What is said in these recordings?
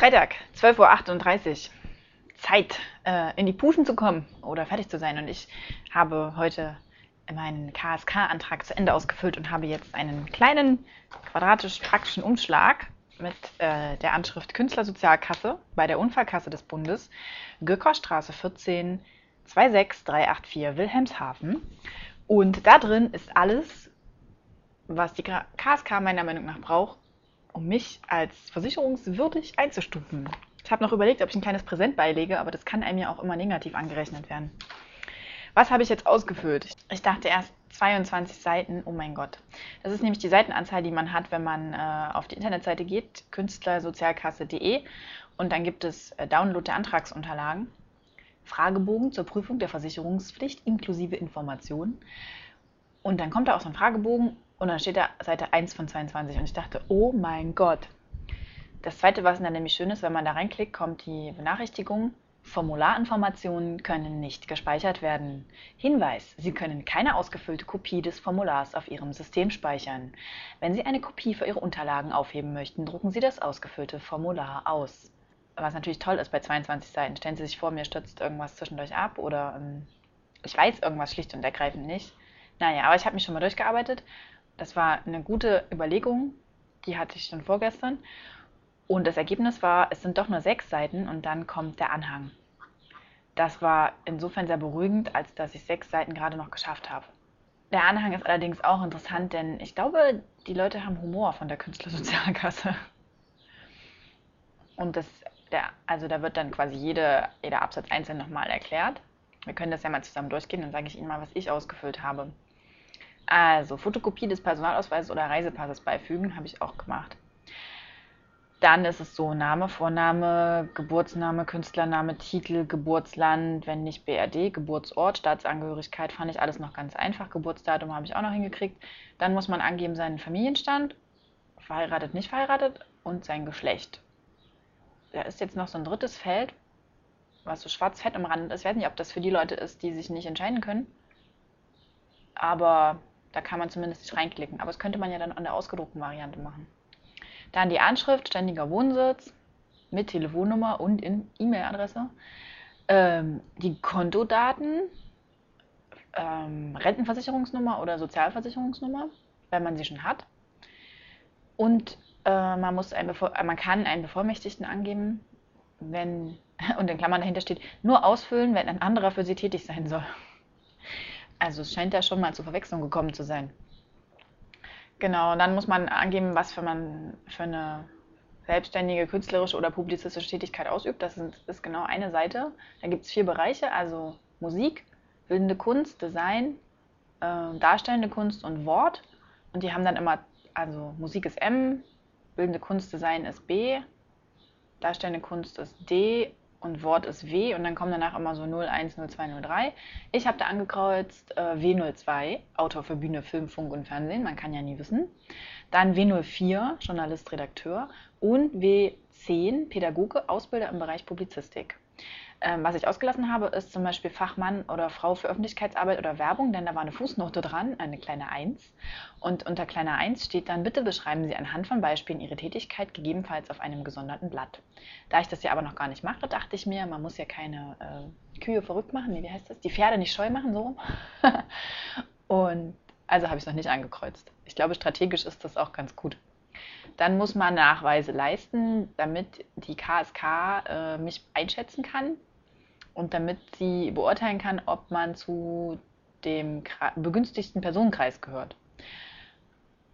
Freitag, 12.38 Uhr. Zeit, äh, in die Puschen zu kommen oder fertig zu sein. Und ich habe heute meinen KSK-Antrag zu Ende ausgefüllt und habe jetzt einen kleinen quadratisch-praktischen Umschlag mit äh, der Anschrift Künstlersozialkasse bei der Unfallkasse des Bundes, Göckerstraße 14, 26384 Wilhelmshaven. Und da drin ist alles, was die KSK meiner Meinung nach braucht, um mich als versicherungswürdig einzustufen. Ich habe noch überlegt, ob ich ein kleines Präsent beilege, aber das kann einem ja auch immer negativ angerechnet werden. Was habe ich jetzt ausgefüllt? Ich dachte erst 22 Seiten, oh mein Gott. Das ist nämlich die Seitenanzahl, die man hat, wenn man äh, auf die Internetseite geht, künstlersozialkasse.de und dann gibt es äh, Download der Antragsunterlagen, Fragebogen zur Prüfung der Versicherungspflicht inklusive Informationen und dann kommt da auch so ein Fragebogen und dann steht da Seite 1 von 22 und ich dachte, oh mein Gott. Das zweite, was dann nämlich schön ist, wenn man da reinklickt, kommt die Benachrichtigung. Formularinformationen können nicht gespeichert werden. Hinweis, Sie können keine ausgefüllte Kopie des Formulars auf Ihrem System speichern. Wenn Sie eine Kopie für Ihre Unterlagen aufheben möchten, drucken Sie das ausgefüllte Formular aus. Was natürlich toll ist bei 22 Seiten. Stellen Sie sich vor, mir stürzt irgendwas zwischendurch ab oder ähm, ich weiß irgendwas schlicht und ergreifend nicht. Naja, aber ich habe mich schon mal durchgearbeitet das war eine gute Überlegung, die hatte ich schon vorgestern. Und das Ergebnis war, es sind doch nur sechs Seiten und dann kommt der Anhang. Das war insofern sehr beruhigend, als dass ich sechs Seiten gerade noch geschafft habe. Der Anhang ist allerdings auch interessant, denn ich glaube, die Leute haben Humor von der Künstlersozialkasse. Und das, der, also da wird dann quasi jede, jeder Absatz einzeln nochmal erklärt. Wir können das ja mal zusammen durchgehen, dann sage ich Ihnen mal, was ich ausgefüllt habe. Also Fotokopie des Personalausweises oder Reisepasses beifügen, habe ich auch gemacht. Dann ist es so Name, Vorname, Geburtsname, Künstlername, Titel, Geburtsland, wenn nicht BRD, Geburtsort, Staatsangehörigkeit, fand ich alles noch ganz einfach. Geburtsdatum habe ich auch noch hingekriegt. Dann muss man angeben seinen Familienstand, verheiratet, nicht verheiratet und sein Geschlecht. Da ist jetzt noch so ein drittes Feld, was so schwarz-fett umrandet ist. Ich weiß nicht, ob das für die Leute ist, die sich nicht entscheiden können. Aber da kann man zumindest nicht reinklicken. Aber das könnte man ja dann an der ausgedruckten Variante machen. Dann die Anschrift, ständiger Wohnsitz mit Telefonnummer und E-Mail-Adresse. Ähm, die Kontodaten, ähm, Rentenversicherungsnummer oder Sozialversicherungsnummer, wenn man sie schon hat. Und äh, man, muss ein man kann einen Bevollmächtigten angeben, wenn, und in Klammern dahinter steht, nur ausfüllen, wenn ein anderer für sie tätig sein soll. Also es scheint ja schon mal zur Verwechslung gekommen zu sein. Genau, und dann muss man angeben, was für man für eine selbstständige künstlerische oder publizistische Tätigkeit ausübt. Das ist genau eine Seite. Da gibt es vier Bereiche, also Musik, bildende Kunst, Design, äh, darstellende Kunst und Wort. Und die haben dann immer, also Musik ist M, bildende Kunst, Design ist B, darstellende Kunst ist D und Wort ist W und dann kommen danach immer so 01, 02, 03. Ich habe da angekreuzt äh, W02, Autor für Bühne, Film, Funk und Fernsehen, man kann ja nie wissen. Dann W04, Journalist, Redakteur und W10, Pädagoge, Ausbilder im Bereich Publizistik. Ähm, was ich ausgelassen habe, ist zum Beispiel Fachmann oder Frau für Öffentlichkeitsarbeit oder Werbung, denn da war eine Fußnote dran, eine kleine 1. Und unter kleiner 1 steht dann, bitte beschreiben Sie anhand von Beispielen Ihre Tätigkeit, gegebenenfalls auf einem gesonderten Blatt. Da ich das ja aber noch gar nicht mache, dachte ich mir, man muss ja keine äh, Kühe verrückt machen, nee, wie heißt das? Die Pferde nicht scheu machen, so. Und also habe ich es noch nicht angekreuzt. Ich glaube, strategisch ist das auch ganz gut. Dann muss man Nachweise leisten, damit die KSK äh, mich einschätzen kann und damit sie beurteilen kann, ob man zu dem begünstigten Personenkreis gehört.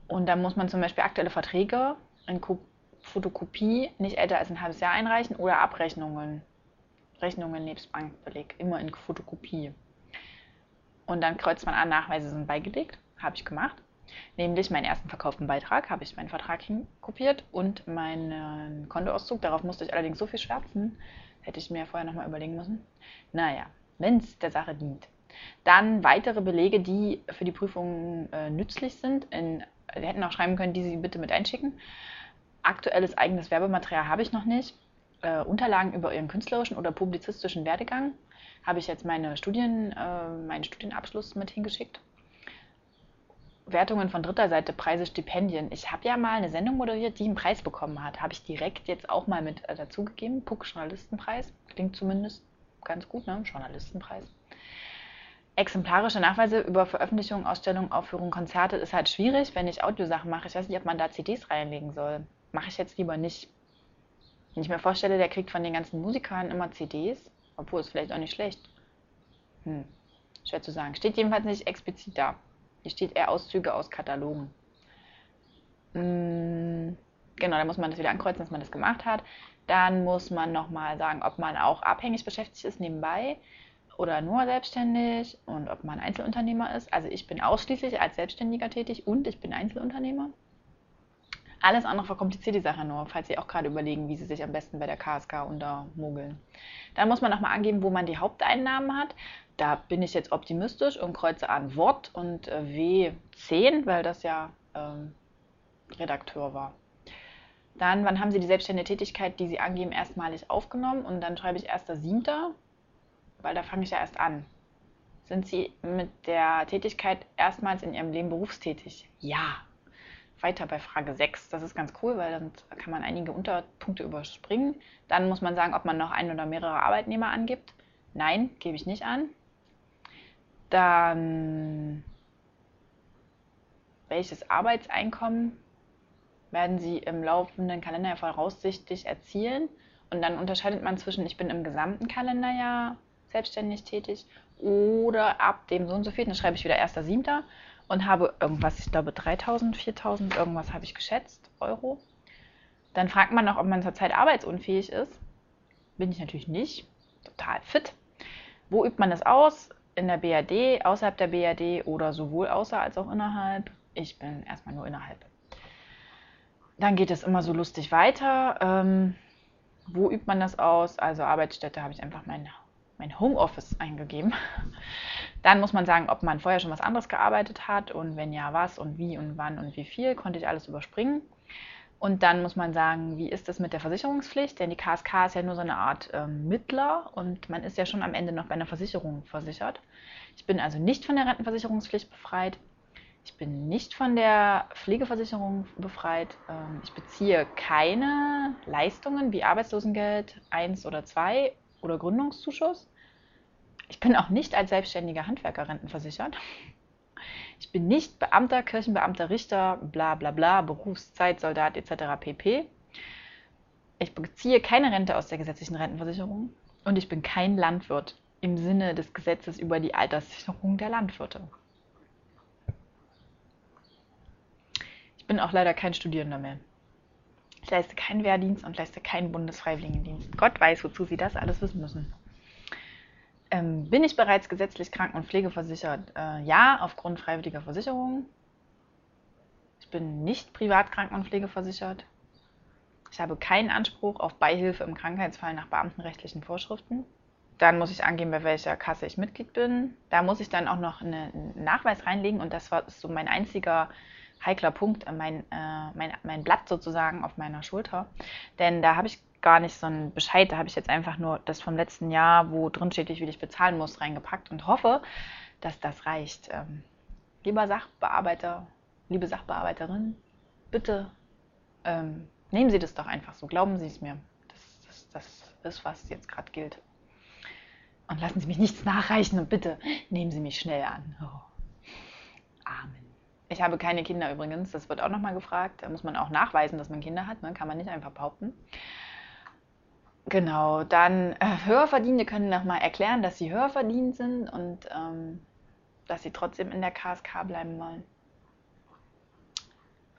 Und dann muss man zum Beispiel aktuelle Verträge in Fotokopie nicht älter als ein halbes Jahr einreichen oder Abrechnungen, Rechnungen nebst Bankbeleg, immer in Fotokopie. Und dann kreuzt man an, Nachweise sind beigelegt, habe ich gemacht. Nämlich meinen ersten verkauften Beitrag habe ich meinen Vertrag hinkopiert und meinen Kontoauszug. Darauf musste ich allerdings so viel schwärzen, Hätte ich mir vorher nochmal überlegen müssen. Naja, wenn es der Sache dient. Dann weitere Belege, die für die Prüfung äh, nützlich sind. In, Sie hätten auch schreiben können, die Sie bitte mit einschicken. Aktuelles eigenes Werbematerial habe ich noch nicht. Äh, Unterlagen über Ihren künstlerischen oder publizistischen Werdegang habe ich jetzt meine Studien, äh, meinen Studienabschluss mit hingeschickt. Wertungen von dritter Seite, Preise, Stipendien. Ich habe ja mal eine Sendung moderiert, die einen Preis bekommen hat. Habe ich direkt jetzt auch mal mit äh, dazugegeben. Puck Journalistenpreis. Klingt zumindest ganz gut, ne? Journalistenpreis. Exemplarische Nachweise über Veröffentlichungen, Ausstellungen, Aufführungen, Konzerte ist halt schwierig, wenn ich Audiosachen mache. Ich weiß nicht, ob man da CDs reinlegen soll. Mache ich jetzt lieber nicht. Wenn ich mir vorstelle, der kriegt von den ganzen Musikern immer CDs, obwohl es vielleicht auch nicht schlecht. Hm, schwer zu sagen. Steht jedenfalls nicht explizit da. Hier steht eher Auszüge aus Katalogen. Hm, genau, da muss man das wieder ankreuzen, dass man das gemacht hat. Dann muss man nochmal sagen, ob man auch abhängig beschäftigt ist nebenbei oder nur selbstständig und ob man Einzelunternehmer ist. Also ich bin ausschließlich als Selbstständiger tätig und ich bin Einzelunternehmer. Alles andere verkompliziert die Sache nur, falls Sie auch gerade überlegen, wie Sie sich am besten bei der KSK untermogeln. Dann muss man nochmal angeben, wo man die Haupteinnahmen hat. Da bin ich jetzt optimistisch und kreuze an Wort und äh, W10, weil das ja ähm, Redakteur war. Dann, wann haben Sie die selbstständige Tätigkeit, die Sie angeben, erstmalig aufgenommen? Und dann schreibe ich 1.7., weil da fange ich ja erst an. Sind Sie mit der Tätigkeit erstmals in Ihrem Leben berufstätig? Ja. Weiter bei Frage 6. Das ist ganz cool, weil dann kann man einige Unterpunkte überspringen. Dann muss man sagen, ob man noch ein oder mehrere Arbeitnehmer angibt. Nein, gebe ich nicht an. Dann welches Arbeitseinkommen werden Sie im laufenden Kalenderjahr voraussichtlich erzielen? Und dann unterscheidet man zwischen, ich bin im gesamten Kalenderjahr selbstständig tätig oder ab dem so und so viel, dann schreibe ich wieder 1.7. und habe irgendwas, ich glaube 3000, 4000, irgendwas habe ich geschätzt, Euro. Dann fragt man noch, ob man zurzeit arbeitsunfähig ist. Bin ich natürlich nicht. Total fit. Wo übt man das aus? in der BRD, außerhalb der BRD oder sowohl außer als auch innerhalb. Ich bin erstmal nur innerhalb. Dann geht es immer so lustig weiter. Ähm, wo übt man das aus? Also Arbeitsstätte habe ich einfach mein, mein Homeoffice eingegeben. Dann muss man sagen, ob man vorher schon was anderes gearbeitet hat und wenn ja, was und wie und wann und wie viel, konnte ich alles überspringen. Und dann muss man sagen, wie ist das mit der Versicherungspflicht? Denn die KSK ist ja nur so eine Art ähm, Mittler und man ist ja schon am Ende noch bei einer Versicherung versichert. Ich bin also nicht von der Rentenversicherungspflicht befreit. Ich bin nicht von der Pflegeversicherung befreit. Ähm, ich beziehe keine Leistungen wie Arbeitslosengeld 1 oder 2 oder Gründungszuschuss. Ich bin auch nicht als selbstständiger Handwerker rentenversichert. Ich bin nicht Beamter, Kirchenbeamter, Richter, bla bla bla, Berufszeit, Soldat etc. pp. Ich beziehe keine Rente aus der gesetzlichen Rentenversicherung und ich bin kein Landwirt im Sinne des Gesetzes über die Alterssicherung der Landwirte. Ich bin auch leider kein Studierender mehr. Ich leiste keinen Wehrdienst und leiste keinen Bundesfreiwilligendienst. Gott weiß, wozu Sie das alles wissen müssen. Ähm, bin ich bereits gesetzlich kranken- und pflegeversichert? Äh, ja, aufgrund freiwilliger Versicherung. Ich bin nicht privat kranken- und pflegeversichert. Ich habe keinen Anspruch auf Beihilfe im Krankheitsfall nach beamtenrechtlichen Vorschriften. Dann muss ich angeben, bei welcher Kasse ich Mitglied bin. Da muss ich dann auch noch einen Nachweis reinlegen und das war so mein einziger heikler Punkt, mein, äh, mein, mein Blatt sozusagen auf meiner Schulter. Denn da habe ich gar nicht so einen Bescheid. Da habe ich jetzt einfach nur das vom letzten Jahr, wo drin steht, wie ich bezahlen muss, reingepackt und hoffe, dass das reicht. Ähm, lieber Sachbearbeiter, liebe Sachbearbeiterin, bitte ähm, nehmen Sie das doch einfach so. Glauben Sie es mir. Das, das, das ist, was jetzt gerade gilt. Und lassen Sie mich nichts nachreichen und bitte nehmen Sie mich schnell an. Oh. Ich habe keine Kinder übrigens, das wird auch nochmal gefragt. Da muss man auch nachweisen, dass man Kinder hat, ne? kann man nicht einfach behaupten. Genau, dann äh, Höherverdienende können nochmal erklären, dass sie höher verdient sind und ähm, dass sie trotzdem in der KSK bleiben wollen.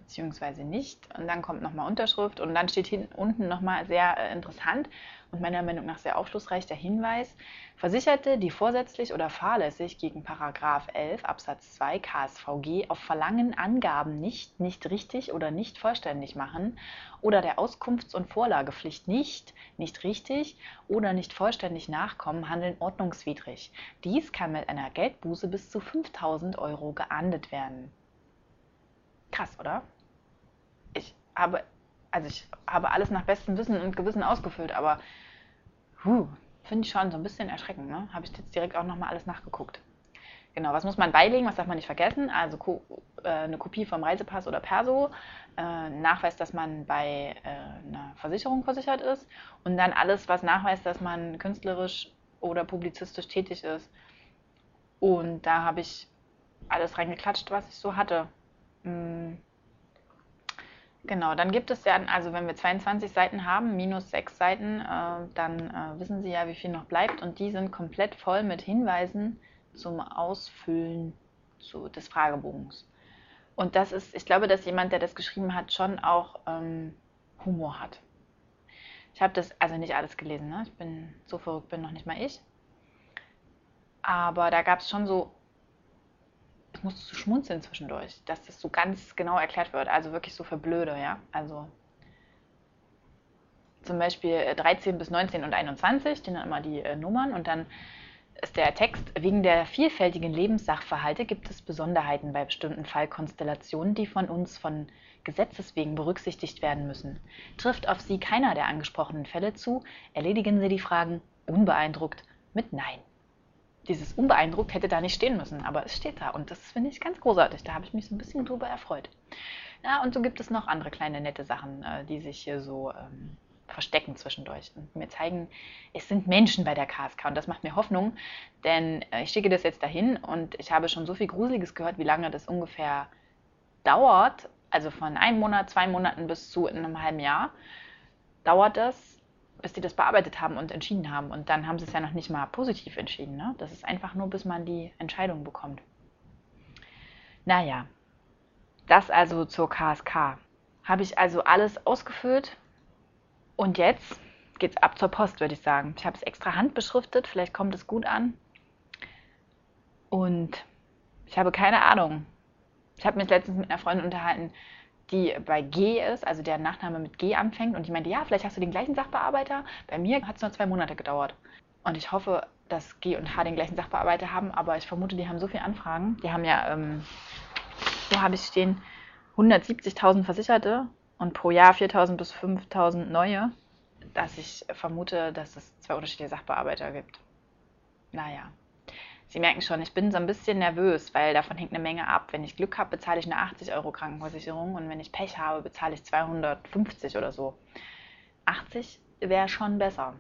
Beziehungsweise nicht. Und dann kommt nochmal Unterschrift und dann steht hinten unten nochmal sehr äh, interessant und meiner Meinung nach sehr aufschlussreich der Hinweis, Versicherte, die vorsätzlich oder fahrlässig gegen Paragraph 11 Absatz 2 KSVG auf Verlangen Angaben nicht, nicht richtig oder nicht vollständig machen oder der Auskunfts- und Vorlagepflicht nicht, nicht richtig oder nicht vollständig nachkommen, handeln ordnungswidrig. Dies kann mit einer Geldbuße bis zu 5000 Euro geahndet werden. Krass, oder? Ich habe, also ich habe alles nach bestem Wissen und Gewissen ausgefüllt, aber Finde ich schon so ein bisschen erschreckend, ne? Habe ich jetzt direkt auch nochmal alles nachgeguckt. Genau, was muss man beilegen, was darf man nicht vergessen? Also ko äh, eine Kopie vom Reisepass oder Perso, äh, Nachweis, dass man bei äh, einer Versicherung versichert ist und dann alles, was nachweist, dass man künstlerisch oder publizistisch tätig ist. Und da habe ich alles reingeklatscht, was ich so hatte. Mhm. Genau, dann gibt es ja, also wenn wir 22 Seiten haben, minus 6 Seiten, äh, dann äh, wissen Sie ja, wie viel noch bleibt. Und die sind komplett voll mit Hinweisen zum Ausfüllen zu, des Fragebogens. Und das ist, ich glaube, dass jemand, der das geschrieben hat, schon auch ähm, Humor hat. Ich habe das also nicht alles gelesen, ne? ich bin so verrückt, bin noch nicht mal ich. Aber da gab es schon so, musste so schmunzeln zwischendurch, dass das so ganz genau erklärt wird. Also wirklich so für Blöde, ja. Also zum Beispiel 13 äh, bis 19 und 21, stehen dann immer die äh, Nummern und dann ist der Text, wegen der vielfältigen Lebenssachverhalte gibt es Besonderheiten bei bestimmten Fallkonstellationen, die von uns von Gesetzes wegen berücksichtigt werden müssen. Trifft auf Sie keiner der angesprochenen Fälle zu, erledigen Sie die Fragen unbeeindruckt mit Nein. Dieses unbeeindruckt hätte da nicht stehen müssen, aber es steht da und das finde ich ganz großartig. Da habe ich mich so ein bisschen drüber erfreut. Ja, und so gibt es noch andere kleine nette Sachen, äh, die sich hier so ähm, verstecken zwischendurch und mir zeigen, es sind Menschen bei der KSK und das macht mir Hoffnung, denn äh, ich schicke das jetzt dahin und ich habe schon so viel Gruseliges gehört, wie lange das ungefähr dauert, also von einem Monat, zwei Monaten bis zu einem halben Jahr dauert das, bis die das bearbeitet haben und entschieden haben und dann haben sie es ja noch nicht mal positiv entschieden. Ne? Das ist einfach nur, bis man die Entscheidung bekommt. Naja, das also zur KSK. Habe ich also alles ausgefüllt, und jetzt geht's ab zur Post, würde ich sagen. Ich habe es extra handbeschriftet, vielleicht kommt es gut an. Und ich habe keine Ahnung. Ich habe mich letztens mit einer Freundin unterhalten, die bei G ist, also der Nachname mit G anfängt. Und die meinte, ja, vielleicht hast du den gleichen Sachbearbeiter. Bei mir hat es nur zwei Monate gedauert. Und ich hoffe, dass G und H den gleichen Sachbearbeiter haben, aber ich vermute, die haben so viele Anfragen. Die haben ja, ähm, wo habe ich stehen, 170.000 Versicherte und pro Jahr 4.000 bis 5.000 neue, dass ich vermute, dass es zwei unterschiedliche Sachbearbeiter gibt. Naja. Sie merken schon, ich bin so ein bisschen nervös, weil davon hängt eine Menge ab. Wenn ich Glück habe, bezahle ich eine 80 Euro Krankenversicherung und wenn ich Pech habe, bezahle ich 250 oder so. 80 wäre schon besser.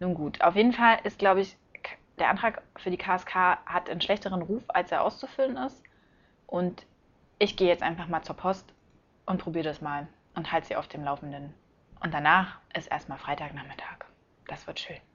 Nun gut, auf jeden Fall ist, glaube ich, der Antrag für die KSK hat einen schlechteren Ruf, als er auszufüllen ist. Und ich gehe jetzt einfach mal zur Post und probiere das mal und halte sie auf dem Laufenden. Und danach ist erstmal Freitagnachmittag. Das wird schön.